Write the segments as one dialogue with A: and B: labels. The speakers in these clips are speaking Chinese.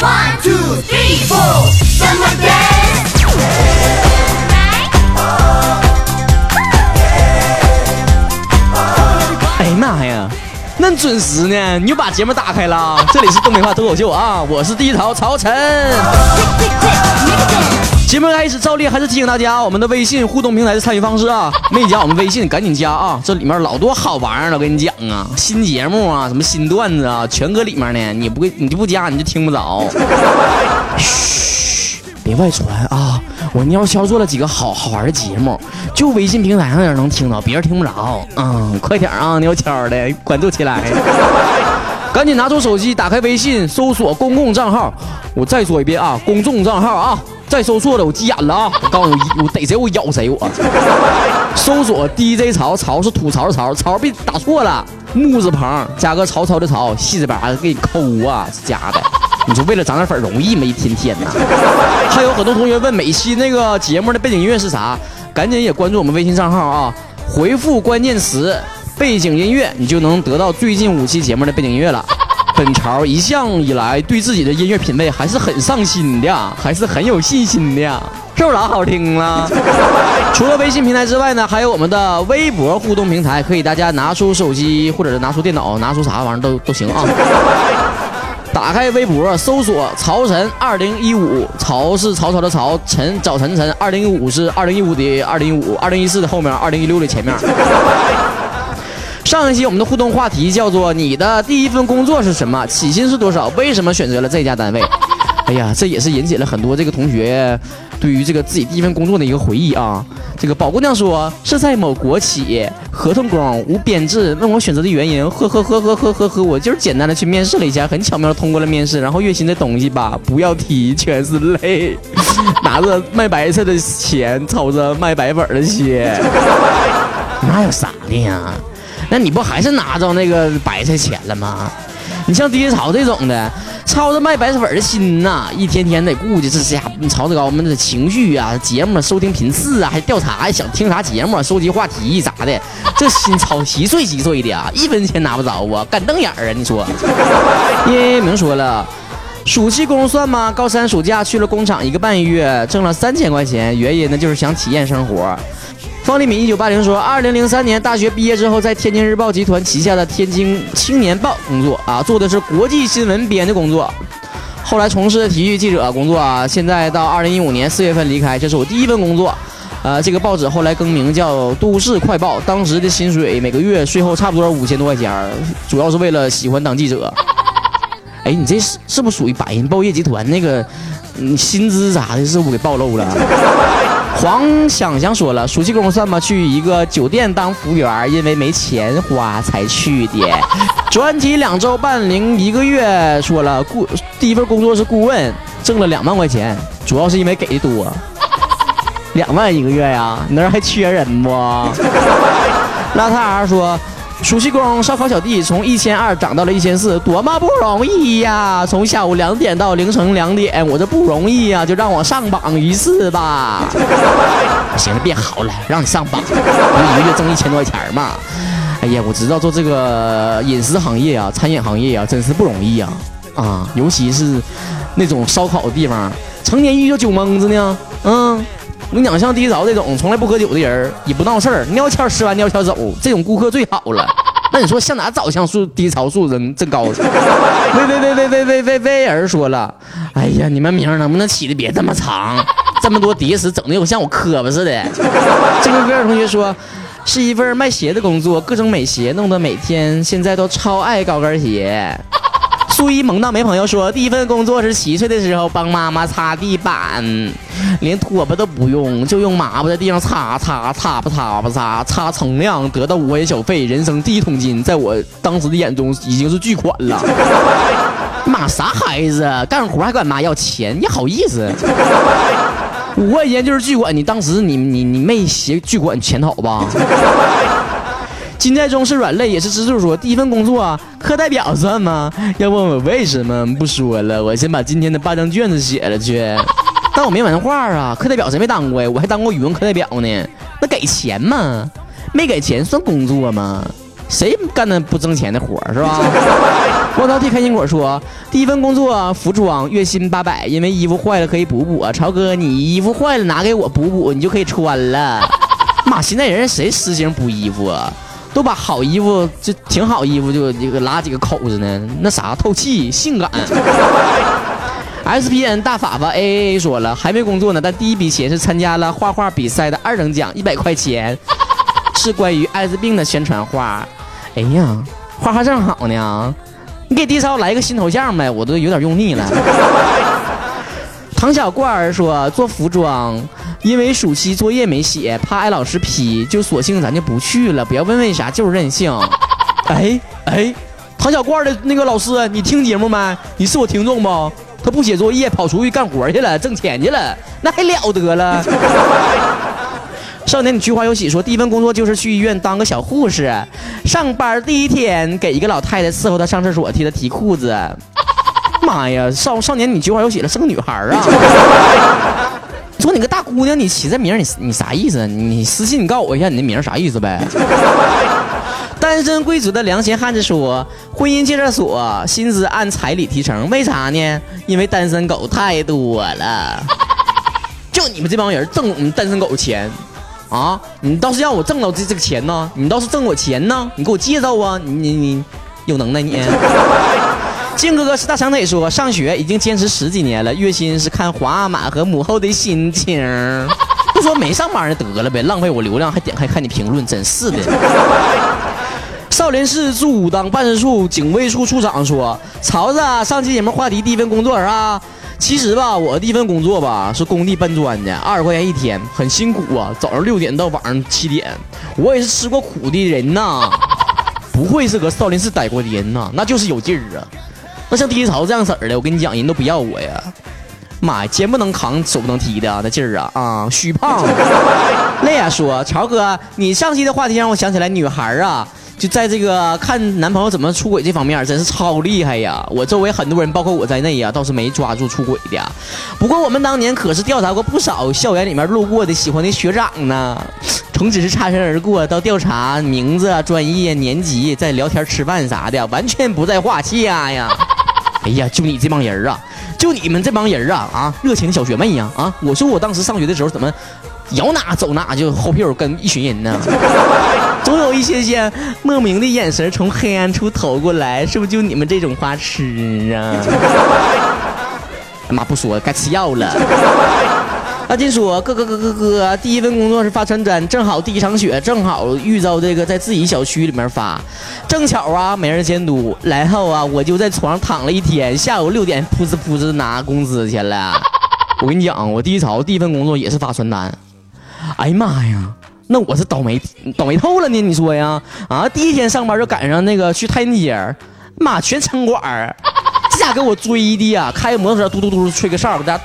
A: One two three four，什么
B: 那准时呢！你又把节目打开了，这里是东北话脱口秀啊，我是第一潮曹晨。节目开始，照例还是提醒大家，我们的微信互动平台的参与方式啊，没加我们微信赶紧加啊，这里面老多好玩意儿了，我跟你讲啊，新节目啊，什么新段子啊，全搁里面呢，你不你就不加你就听不着。嘘，别外传啊！我尿悄做了几个好好玩的节目，就微信平台上能听到，别人听不着。嗯，快点啊，尿悄的关注起来。赶紧拿出手机，打开微信，搜索公共账号。我再说一遍啊，公众账号啊，再搜错了我急眼了啊！我告诉你，我逮谁我咬谁我。搜索 DJ 曹，曹是吐槽的曹，曹别打错了，木字旁加个曹操的曹，细字把给你抠啊，是假的。你说为了涨点粉容易吗？一天天呐。还有很多同学问每期那个节目的背景音乐是啥，赶紧也关注我们微信账号啊，回复关键词背景音乐，你就能得到最近五期节目的背景音乐了。本潮一向以来对自己的音乐品味还是很上心的，还是很有信心的，是不是老好听了？除了微信平台之外呢，还有我们的微博互动平台，可以大家拿出手机或者是拿出电脑，拿出啥玩意儿都都行啊。打开微博，搜索“曹晨二零一五”，曹是曹操的曹，晨早晨晨，二零一五是二零一五的二零一五，二零一四的后面，二零一六的前面。上一期我们的互动话题叫做“你的第一份工作是什么？起薪是多少？为什么选择了这家单位？”哎呀，这也是引起了很多这个同学对于这个自己第一份工作的一个回忆啊。这个宝姑娘说是在某国企合同工无编制，问我选择的原因，呵呵呵呵呵呵呵，我就是简单的去面试了一下，很巧妙的通过了面试，然后月薪的东西吧，不要提，全是泪，拿着卖白菜的钱，操着卖白粉的心，那有啥的呀？那你不还是拿着那个白菜钱了吗？你像低潮这种的，操着卖白粉的心呐，一天天得顾及这下曹子高我们的情绪啊，节目收听频次啊，还调查想听啥节目，收集话题啥的，这心操稀碎稀碎的啊，一分钱拿不着啊，干瞪眼啊，你说？叶明说了。暑期工算吗？高三暑假去了工厂一个半月，挣了三千块钱，原因呢就是想体验生活。方立敏一九八零说，二零零三年大学毕业之后，在天津日报集团旗下的天津青年报工作啊，做的是国际新闻编的工作。后来从事体育记者工作啊，现在到二零一五年四月份离开，这是我第一份工作。呃，这个报纸后来更名叫《都市快报》，当时的薪水每个月税后差不多五千多块钱儿，主要是为了喜欢当记者。哎，你这是不是属于百音报业集团那个，嗯，薪资啥的，是不是给暴露了？黄想想说了，暑期工算吗？去一个酒店当服务员，因为没钱花才去的。专题两周半零一个月，说了顾第一份工作是顾问，挣了两万块钱，主要是因为给的多。两万一个月呀，你那儿还缺人不？邋遢儿说。暑期工烧烤小弟从一千二涨到了一千四，多么不容易呀！从下午两点到凌晨两点，我这不容易呀，就让我上榜一次吧。行了，别嚎了，让你上榜，不一个月挣一千多块钱嘛？哎呀，我知道做这个饮食行业啊，餐饮行业啊，真是不容易呀！啊，尤其是那种烧烤的地方，成天遇到酒蒙子呢。嗯。我跟你讲，像低潮这种从来不喝酒的人，也不闹事儿，尿悄吃完尿悄走，这种顾客最好了。那你说向哪找像素低潮素质这高？威威威威威威威威儿说了，哎呀，你们名能不能起的别这么长，这么多叠词，整的有像我磕巴似的。这个威尔同学说，是一份卖鞋的工作，各种美鞋，弄得每天现在都超爱高跟鞋。苏一萌到没朋友说，第一份工作是七岁的时候帮妈妈擦地板，连拖把都不用，就用抹布在地上擦擦擦吧擦吧擦，擦成量得到五元小费，人生第一桶金，在我当时的眼中已经是巨款了。妈啥孩子，干活还管妈要钱，你好意思？五块钱就是巨款，你当时你你你没携巨款潜逃吧？金在中是软肋，也是支柱。说第一份工作啊，课代表算吗？要问我为什么？不说了，我先把今天的八张卷子写了去。但我没文化啊，课代表谁没当过呀？我还当过语文课代表呢。那给钱吗？没给钱算工作吗？谁干那不挣钱的活是吧？光头替开心果说，第一份工作服装，月薪八百，因为衣服坏了可以补补。超哥，你衣服坏了拿给我补补，你就可以穿了。妈，现在人谁实行补衣服啊？都把好衣服就挺好衣服就这个拉几个口子呢，那啥透气性感。SPN 大法法 AAA 说了，还没工作呢，但第一笔钱是参加了画画比赛的二等奖，一百块钱，是关于艾滋病的宣传画。哎呀，画画正好呢，你给低超来一个新头像呗，我都有点用腻了。唐小罐儿说做服装，因为暑期作业没写，怕挨老师批，就索性咱就不去了。不要问为啥，就是任性。哎哎，唐小罐的那个老师，你听节目没？你是我听众不？他不写作业，跑出去干活去了，挣钱去了，那还了得了。少年，你菊花有喜说，第一份工作就是去医院当个小护士，上班第一天给一个老太太伺候她上厕所，替她提裤子。妈呀，少少年，你菊花有喜了，是个女孩啊！说你个大姑娘，你起这名你你啥意思？你私信你告诉我一下，你那名啥意思呗？单身贵族的良心汉子说，婚姻介绍所薪资按彩礼提成，为啥呢？因为单身狗太多了。就你们这帮人挣我们单身狗钱，啊？你倒是让我挣到这这个钱呢？你倒是挣我钱呢？你给我介绍啊！你你你有能耐你。靖哥哥是大长腿说，上学已经坚持十几年了，月薪是看皇阿玛和母后的心情。不说没上班就得了呗，浪费我流量还点开看你评论，真是的。少林寺驻武当办事处警卫处处长说：“曹子，上期节目话题第一份工作是吧？其实吧，我第一份工作吧是工地搬砖的，二十块钱一天，很辛苦啊，早上六点到晚上七点，我也是吃过苦的人呐。不会是搁少林寺待过的人呐，那就是有劲儿啊。那像低潮这样式儿的，我跟你讲，人都不要我呀。妈呀，肩不能扛，手不能提的啊，那劲儿啊啊，虚胖。累呀，说曹哥，你上期的话题让我想起来，女孩啊。”就在这个看男朋友怎么出轨这方面，真是超厉害呀！我周围很多人，包括我在内呀，倒是没抓住出轨的。不过我们当年可是调查过不少校园里面路过的喜欢的学长呢，从只是擦身而过到调查名字、啊专业、年级，再聊天、吃饭啥的，完全不在话下呀！哎呀，就你这帮人啊，就你们这帮人啊啊，热情的小学妹呀啊！我说我当时上学的时候怎么？摇哪走哪，就后屁股跟一群人呢。总有一些些莫名的眼神从黑暗处投过来，是不是就你们这种花痴啊？妈不说，该吃药了。阿金说：“哥哥哥哥哥，第一份工作是发传单，正好第一场雪，正好遇到这个在自己小区里面发，正巧啊没人监督，然后啊我就在床上躺了一天，下午六点噗呲噗呲拿工资去了。我跟你讲，我第一潮第一份工作也是发传单。”哎呀妈呀，那我是倒霉倒霉透了呢！你说呀？啊，第一天上班就赶上那个去太原街，妈全城管儿，这家给我追的呀！开个摩托车嘟嘟嘟吹个哨，搁这，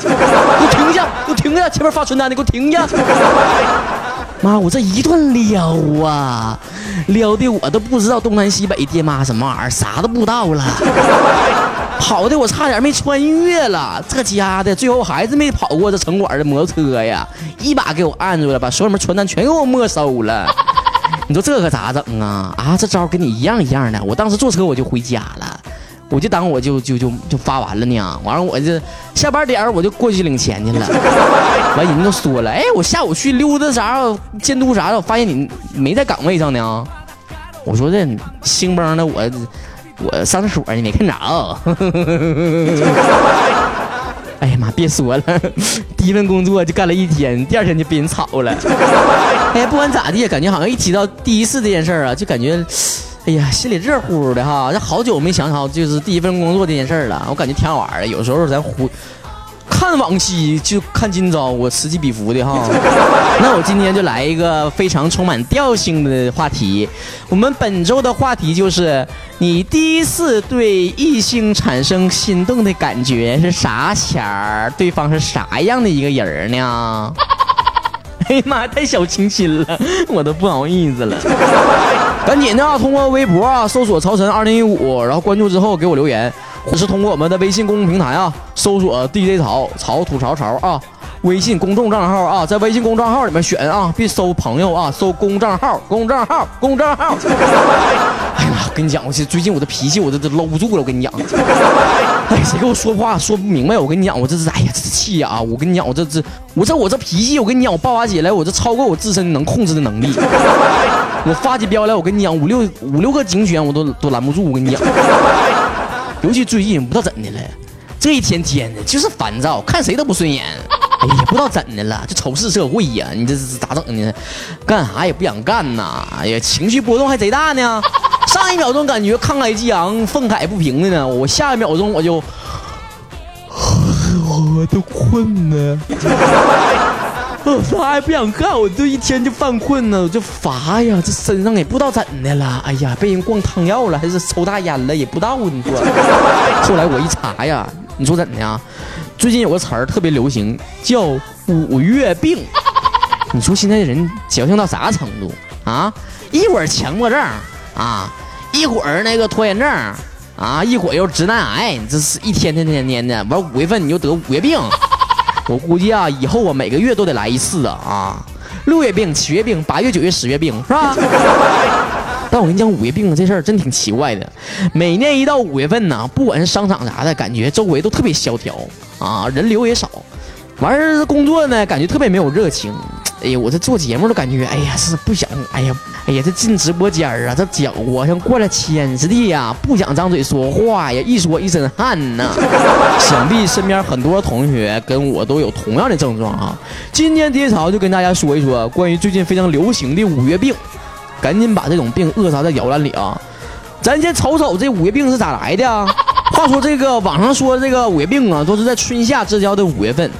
B: 给我停下，给我停下！前面发传单的，给我停下！妈，我这一顿撩啊，撩的我都不知道东南西北爹妈什么玩意儿，啥都不知道了。跑的我差点没穿越了，这家的最后还是没跑过这城管的摩托车呀，一把给我按住了，把手里面传单全给我没收了。你说这可咋整啊？啊，这招跟你一样一样的。我当时坐车我就回家了，我就当我就就就就发完了呢。完了我这下班点我就过去领钱去了。完人都说了，哎，我下午去溜达啥监督啥的，我发现你没在岗位上呢。我说这兴邦的我。我上厕所呢没看着？哎呀妈，别说了，第一份工作就干了一天，第二天就被人炒了。哎，不管咋地，感觉好像一提到第一次这件事啊，就感觉，哎呀，心里热乎乎的哈。这好久没想好就是第一份工作这件事儿了，我感觉挺好玩的。有时候咱胡。看往昔就看今朝，我此起彼伏的哈。那我今天就来一个非常充满调性的话题。我们本周的话题就是：你第一次对异性产生心动的感觉是啥前儿？对方是啥样的一个人呢？哎呀妈，太小清新了，我都不好意思了。赶紧的啊，通过微博啊搜索“曹晨二零一五”，然后关注之后给我留言。或是通过我们的微信公众平台啊，搜索 DJ 潮潮吐槽潮啊，微信公众账号啊，在微信公众账号里面选啊，别搜朋友啊，搜公账号，公账号，公账号。哎呀妈，呀，跟你讲，我这最近我的脾气我这这搂不住了，我跟你讲。哎，谁跟我说话说不明白？我跟你讲，我这是哎呀，这是气呀！我跟你讲，我这这我这我这脾气，我跟你讲，我爆发起来，我这超过我自身能控制的能力。我发起飙来，我跟你讲，五六五六个警犬我都都拦不住。我跟你讲，尤其最近不知道怎的了，这一天天的就是烦躁，看谁都不顺眼。哎呀，不知道怎的了，这仇视社会呀！你这是咋整呢？干啥也不想干呐！哎呀，情绪波动还贼大呢。上一秒钟感觉慷慨激昂、愤慨不平的呢，我下一秒钟我就，我都困呢。我啥也不想干，我这一天就犯困呢，我就乏呀，这身上也不知道怎的了。哎呀，被人灌汤药了，还是抽大烟了，也不知道。你说，后来我一查呀，你说怎的呀？最近有个词儿特别流行，叫五月病。你说现在人矫情到啥程度啊？一会儿强迫症啊，一会儿那个拖延症啊，一会儿又直男癌，你这是一天天天天的。完五月份你就得五月病，我估计啊，以后啊每个月都得来一次啊啊！六月病、七月病、八月、九月、十月病，是吧？但我跟你讲，五月病这事儿真挺奇怪的。每年一到五月份呢，不管是商场啥的，感觉周围都特别萧条啊，人流也少。完事儿工作呢，感觉特别没有热情。哎呀，我这做节目都感觉，哎呀，是不想，哎呀，哎呀，这进直播间儿啊，这脚啊像灌了铅似的呀，不想张嘴说话呀，一说一身汗呐。想必身边很多同学跟我都有同样的症状啊。今天爹潮就跟大家说一说关于最近非常流行的五月病。赶紧把这种病扼杀在摇篮里啊！咱先瞅瞅这五月病是咋来的啊？话说这个网上说这个五月病啊，都是在春夏之交的五月份，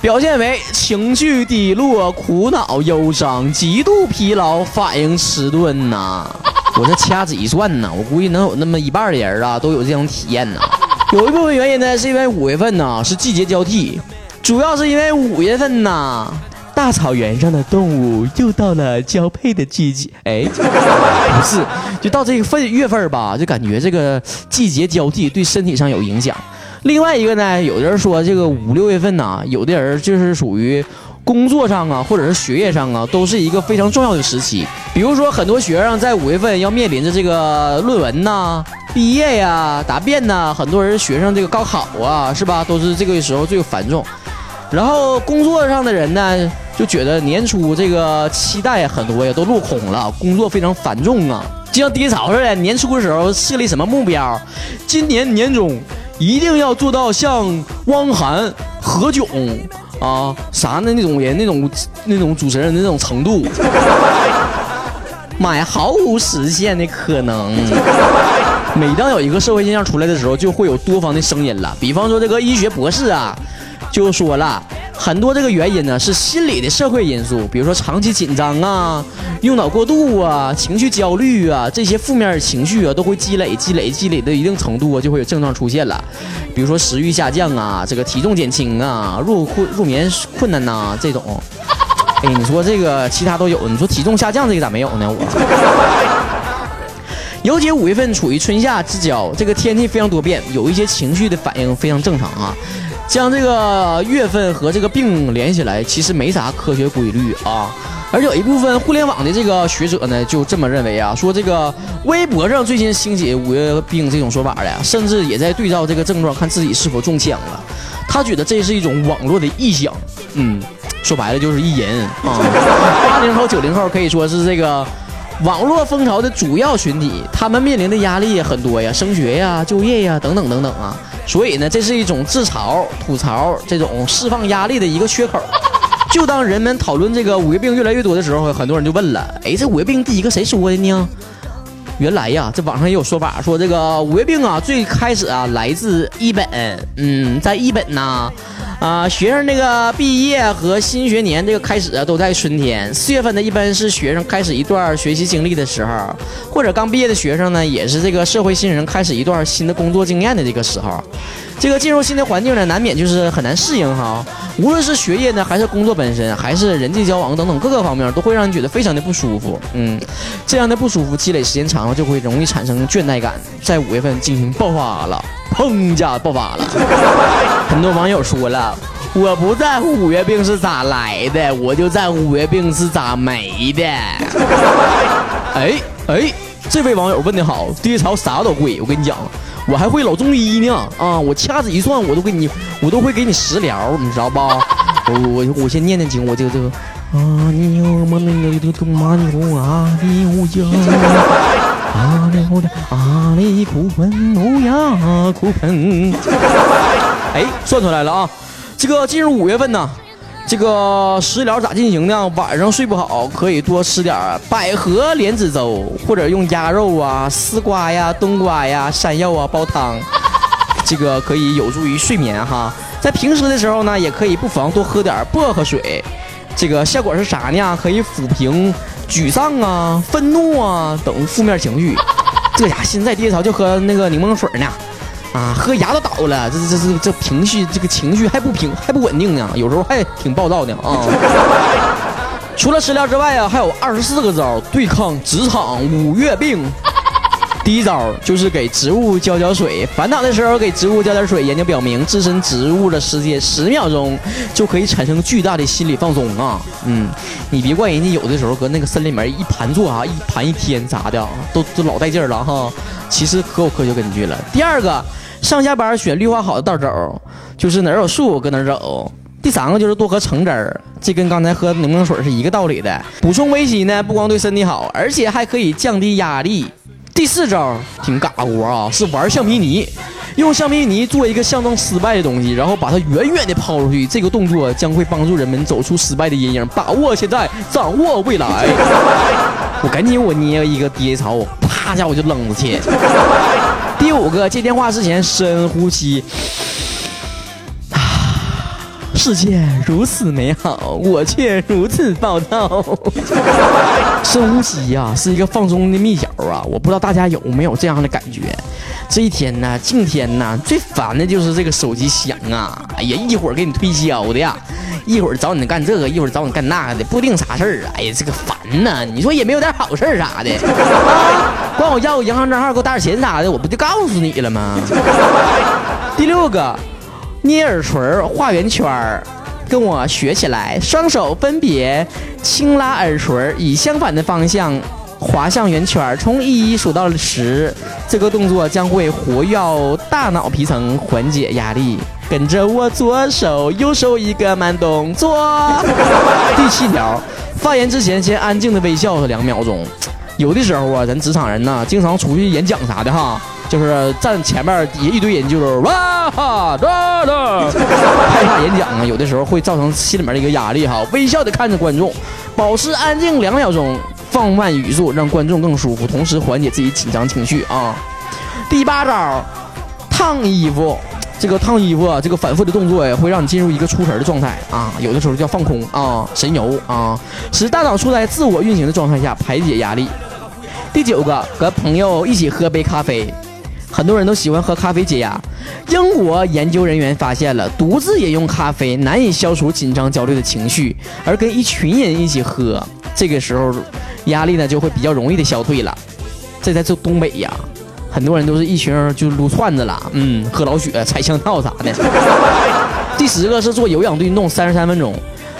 B: 表现为情绪低落、苦恼、忧伤、极度疲劳、反应迟钝呐。我这掐指一算呐，我估计能有那么一半的人啊都有这种体验呐。有一部分原因呢，是因为五月份呐是季节交替，主要是因为五月份呐。大草原上的动物又到了交配的季节，哎，不是，就到这个份月份吧，就感觉这个季节交替对身体上有影响。另外一个呢，有的人说这个五六月份呢，有的人就是属于工作上啊，或者是学业上啊，都是一个非常重要的时期。比如说很多学生在五月份要面临着这个论文呐、毕业呀、答辩呐，很多人学生这个高考啊，是吧？都是这个时候最繁重。然后工作上的人呢？就觉得年初这个期待很多呀，都落空了，工作非常繁重啊，就像低潮似的。年初的时候设立什么目标？今年年终一定要做到像汪涵、何炅啊啥的那种人那种那种主持人那种程度。妈呀，毫无实现的可能。每当有一个社会现象出来的时候，就会有多方的声音了。比方说这个医学博士啊，就说了。很多这个原因呢是心理的社会因素，比如说长期紧张啊、用脑过度啊、情绪焦虑啊，这些负面情绪啊都会积累、积累、积累到一定程度啊，就会有症状出现了，比如说食欲下降啊、这个体重减轻啊、入困入眠困难呐这种。哎，你说这个其他都有，你说体重下降这个咋没有呢？我。尤其五月份处于春夏之交，这个天气非常多变，有一些情绪的反应非常正常啊。将这个月份和这个病连起来，其实没啥科学规律啊。而有一部分互联网的这个学者呢，就这么认为啊，说这个微博上最近兴起五月病这种说法的，甚至也在对照这个症状，看自己是否中枪了。他觉得这是一种网络的臆想，嗯，说白了就是意淫啊。八零后、九零后可以说是这个。网络风潮的主要群体，他们面临的压力也很多呀，升学呀、就业呀等等等等啊。所以呢，这是一种自嘲、吐槽这种释放压力的一个缺口。就当人们讨论这个五月病越来越多的时候，很多人就问了：哎，这五月病第一个谁说的呢？原来呀，这网上也有说法，说这个五月病啊，最开始啊来自一本，嗯，在一本呢。啊学生这个毕业和新学年这个开始啊，都在春天。四月份呢，一般是学生开始一段学习经历的时候，或者刚毕业的学生呢，也是这个社会新人开始一段新的工作经验的这个时候。这个进入新的环境呢，难免就是很难适应哈。无论是学业呢，还是工作本身，还是人际交往等等各个方面，都会让你觉得非常的不舒服。嗯，这样的不舒服积累时间长了，就会容易产生倦怠感，在五月份进行爆发了。砰！一下爆发了，很多网友说了，我不在乎五月病是咋来的，我就在乎五月病是咋没的。哎哎，这位网友问的好，低潮啥都会。我跟你讲，我还会老中医呢啊！我掐指一算，我都给你，我都会给你食疗，你知道吧？我我我先念念经，我这个这个啊，你有么那个的东妈牛啊，你无疆啊里呼的啊里苦喷乌鸦苦喷。哎，算出来了啊！这个进入五月份呢。这个食疗咋进行呢？晚上睡不好，可以多吃点百合莲子粥，或者用鸭肉啊、丝瓜呀、冬瓜呀、山药啊煲汤，这个可以有助于睡眠哈。在平时的时候呢，也可以不妨多喝点薄荷水，这个效果是啥呢？可以抚平沮丧啊、愤怒啊等负面情绪。这家现在爹潮就喝那个柠檬水呢。啊，喝牙都倒了，这这这这情绪，这个情绪还不平还不稳定呢，有时候还挺暴躁的啊。除了食疗之外啊，还有二十四个招对抗职场五月病。第一招就是给植物浇浇水，烦恼的时候给植物浇点水。研究表明，置身植物的世界十秒钟就可以产生巨大的心理放松啊。嗯，你别怪人家有的时候搁那个森林里面一盘坐啊，一盘一天啥的，都都老带劲了哈。其实可有科学根据了。第二个。上下班选绿化好的道走，就是哪儿有树搁哪儿走。第三个就是多喝橙汁儿，这跟刚才喝柠檬水是一个道理的。补充维 C 呢，不光对身体好，而且还可以降低压力。第四招挺嘎活啊，是玩橡皮泥，用橡皮泥做一个象征失败的东西，然后把它远远的抛出去。这个动作将会帮助人们走出失败的阴影，把握现在，掌握未来。我赶紧我捏一个跌槽，啪一下我就扔出去。五个，接电话之前深呼吸。啊，世界如此美好，我却如此暴躁。深呼吸呀，是一个放松的秘诀啊！我不知道大家有没有这样的感觉。这一天呢，今天呢，最烦的就是这个手机响啊！哎呀，一会儿给你推销的呀，一会儿找你干这个，一会儿找你干那个的，不定啥事儿啊！哎呀，这个烦呐！你说也没有点好事儿啥的啊？管我要个银行账号，给我打点钱啥的，我不就告诉你了吗？第六个，捏耳垂画圆圈儿，跟我学起来，双手分别轻拉耳垂，以相反的方向。滑向圆圈，从一数到十，这个动作将会活跃大脑皮层，缓解压力。跟着我左手右手一个慢动作。第七条，发言之前先安静的微笑两秒钟。有的时候啊，咱职场人呢，经常出去演讲啥的哈，就是站前面底下一堆人就是哇哈哒哒，害怕演讲啊，有的时候会造成心里面的一个压力哈。微笑的看着观众，保持安静两秒钟。放慢语速，让观众更舒服，同时缓解自己紧张情绪啊。第八招，烫衣服。这个烫衣服啊，这个反复的动作呀，会让你进入一个出神的状态啊。有的时候叫放空啊，神游啊，使大脑处在自我运行的状态下，排解压力。第九个，和朋友一起喝杯咖啡。很多人都喜欢喝咖啡解压。英国研究人员发现了，独自饮用咖啡难以消除紧张焦虑的情绪，而跟一群人一起喝，这个时候。压力呢就会比较容易的消退了，这在这东北呀，很多人都是一群人就撸串子了，嗯，喝老雪、踩香套啥的。第十个是做有氧运动三十三分钟，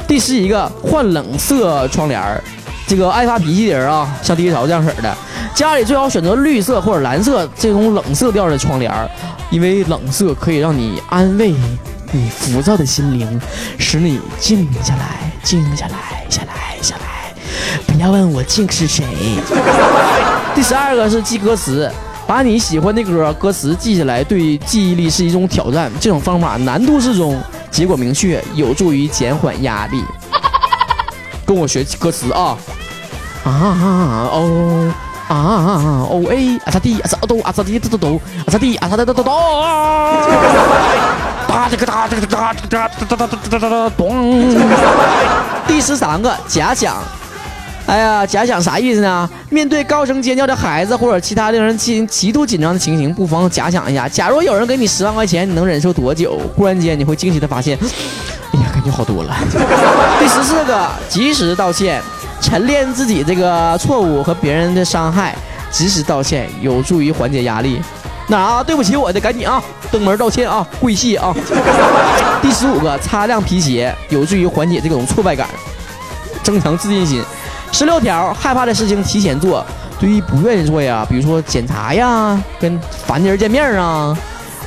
B: 第十一个换冷色窗帘儿，这个爱发脾气的人啊，像第一潮这样式的，家里最好选择绿色或者蓝色这种冷色调的窗帘儿，因为冷色可以让你安慰你浮躁的心灵，使你静下来，静下来，下来，下来。不要问我静是谁。第十二个是记歌词，把你喜欢的歌歌词记下来，对记忆力是一种挑战。这种方法难度适中，结果明确，有助于减缓压力。跟我学歌词啊！啊哦啊哦哎啊咋地啊咋都啊咋地都都都啊咋地啊咋的都都都。哒这个哒这个哒哒哒哒哒哒哒咚。第十三个假想。哎呀，假想啥意思呢？面对高声尖叫的孩子或者其他令人极极度紧张的情形，不妨假想一下：假如有人给你十万块钱，你能忍受多久？忽然间，你会惊喜的发现，哎呀，感觉好多了。第十四个，及时道歉，晨练自己这个错误和别人的伤害，及时道歉有助于缓解压力。那啊，对不起我的，赶紧啊，登门道歉啊，跪谢啊。第十五个，擦亮皮鞋，有助于缓解这种挫败感，增强自信心。十六条，害怕的事情提前做，对于不愿意做呀，比如说检查呀，跟烦的人见面啊，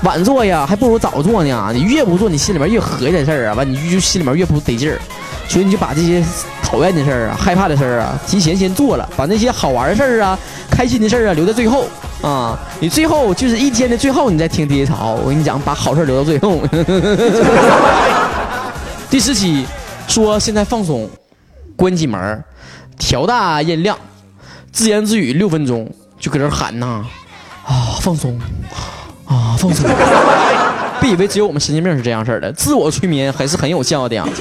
B: 晚做呀，还不如早做呢。你越不做，你心里面越合计这事儿啊，完你就心里面越不得劲儿。所以你就把这些讨厌的事儿啊、害怕的事儿啊，提前先做了，把那些好玩的事儿啊、开心的事儿啊留在最后啊。你最后就是一天的最后，你再听低潮。我跟你讲，把好事留到最后。第十期说现在放松，关紧门儿，调大音量，自言自语六分钟，就搁这儿喊呐，啊放松，啊放松。别以为只有我们神经病是这样式儿的，自我催眠还是很有效的呀。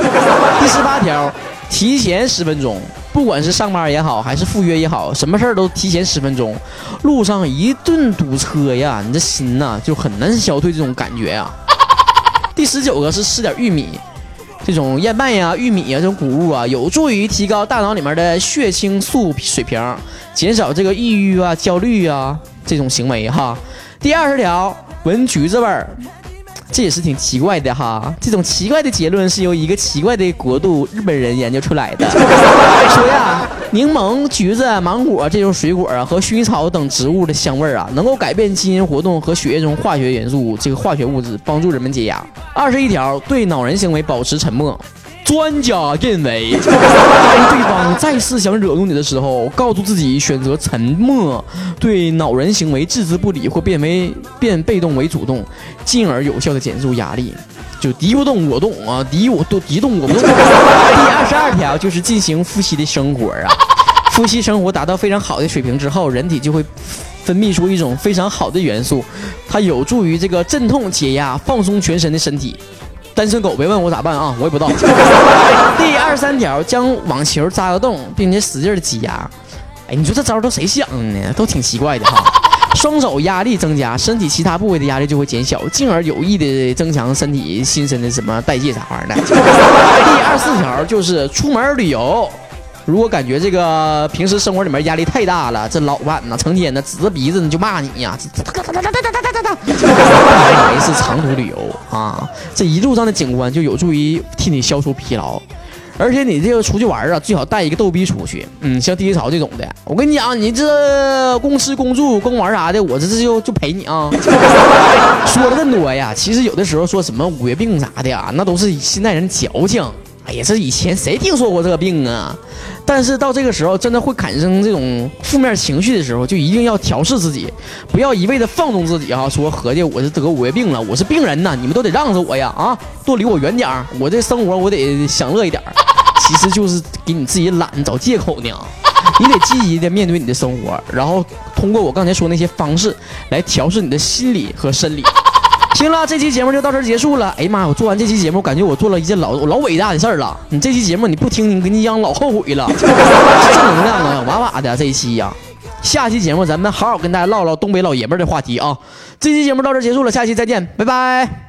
B: 第十八条，提前十分钟，不管是上班也好，还是赴约也好，什么事儿都提前十分钟。路上一顿堵车呀，你这心呐就很难消退这种感觉呀。第十九个是吃点玉米，这种燕麦呀、玉米呀这种谷物啊，有助于提高大脑里面的血清素水平，减少这个抑郁啊、焦虑啊这种行为哈。第二十条，闻橘子味儿。这也是挺奇怪的哈，这种奇怪的结论是由一个奇怪的国度日本人研究出来的。说呀，柠檬、橘子、芒果这种水果啊，和薰衣草等植物的香味啊，能够改变基因活动和血液中化学元素这个化学物质，帮助人们解压。二十一条，对恼人行为保持沉默。专家认为，当对方再次想惹怒你的时候，告诉自己选择沉默，对恼人行为置之不理，或变为变被动为主动，进而有效的减速压力。就敌不动我动啊，敌我动敌动我不动。第二十二条就是进行呼吸的生活啊，呼吸生活达到非常好的水平之后，人体就会分泌出一种非常好的元素，它有助于这个镇痛解压、放松全身的身体。单身狗别问我咋办啊，我也不知道。第二十三条，将网球扎个洞，并且使劲的挤压。哎，你说这招都谁想的呢？都挺奇怪的哈。双手压力增加，身体其他部位的压力就会减小，进而有益的增强身体新陈的什么代谢啥玩意儿的。第二四条就是出门旅游，如果感觉这个平时生活里面压力太大了，这老板呢成天呢指着鼻子呢就骂你呀，来是长途旅游啊，这一路上的景观就有助于替你消除疲劳。而且你这个出去玩啊，最好带一个逗逼出去。嗯，像第一潮这种的，我跟你讲，你这公吃公住公玩啥的，我这这就就陪你啊。说了这么多呀，其实有的时候说什么五月病啥的呀，那都是现代人矫情。哎呀，这以前谁听说过这个病啊？但是到这个时候，真的会产生这种负面情绪的时候，就一定要调试自己，不要一味的放纵自己啊！说合计我是得五月病了，我是病人呐，你们都得让着我呀！啊，多离我远点儿，我这生活我得享乐一点儿。其实就是给你自己懒找借口呢。你得积极的面对你的生活，然后通过我刚才说那些方式来调试你的心理和生理。行了，这期节目就到这儿结束了。哎呀妈呀，我做完这期节目，感觉我做了一件老老伟大的事儿了。你这期节目你不听，你给你养老后悔了。正能量啊，哇哇的这一期呀。下期节目咱们好好跟大家唠唠东北老爷们儿的话题啊。这期节目到这儿结束了，下期再见，拜拜。